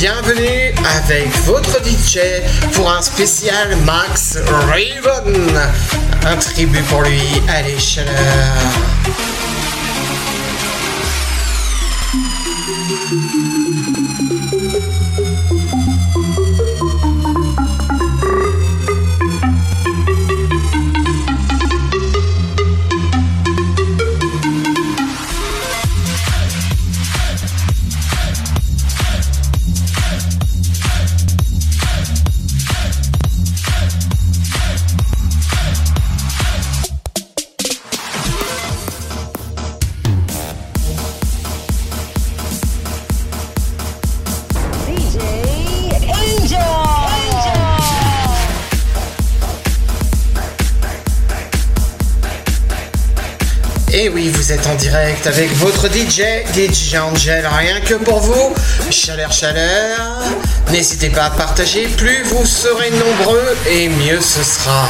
bienvenue avec votre DJ pour un spécial Max Raven. Un tribut pour lui, allez chaleur. Vous êtes en direct avec votre DJ, DJ Angel, rien que pour vous. Chaleur, chaleur. N'hésitez pas à partager, plus vous serez nombreux et mieux ce sera.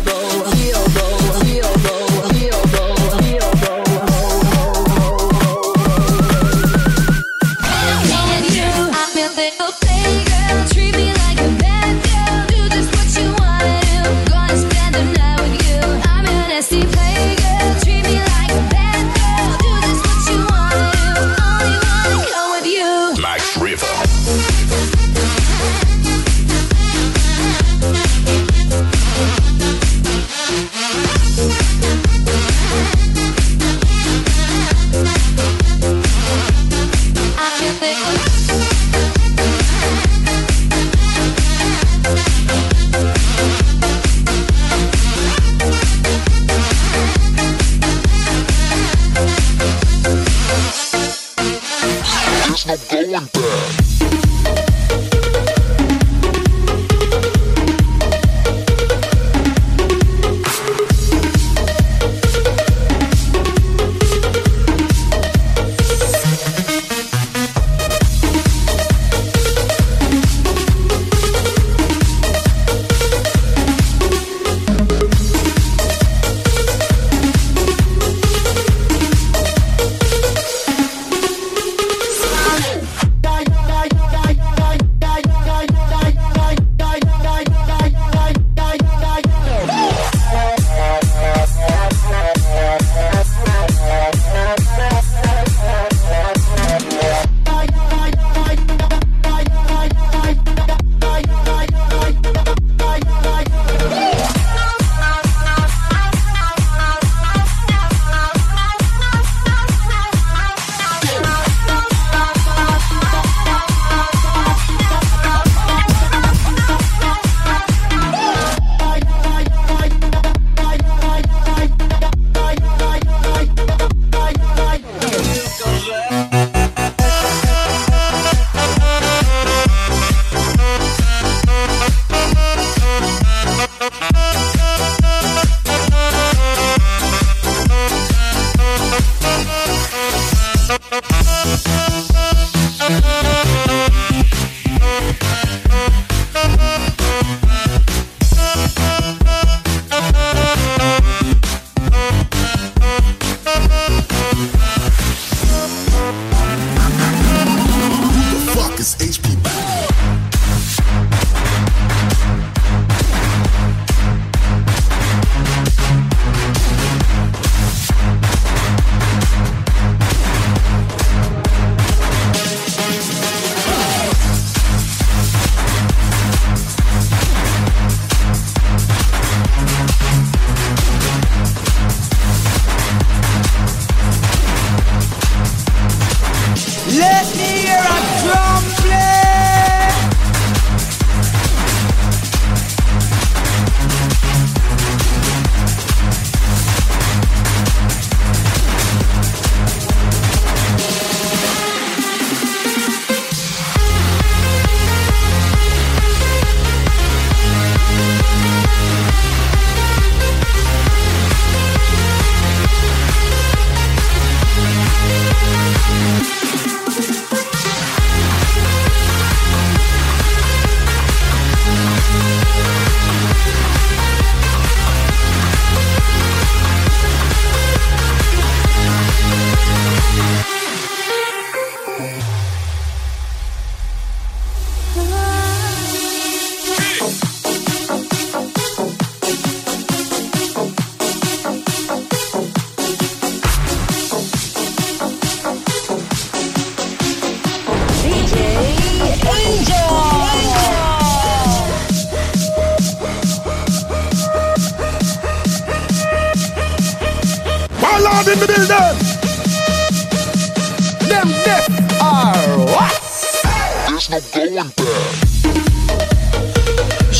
go. Thunder.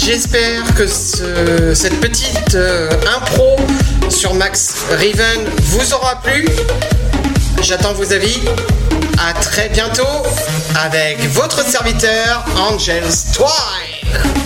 J'espère que ce- cette petite euh, impro sur Max Riven vous aura plu. J'attends vos avis. À très bientôt avec votre serviteur Angels Twine.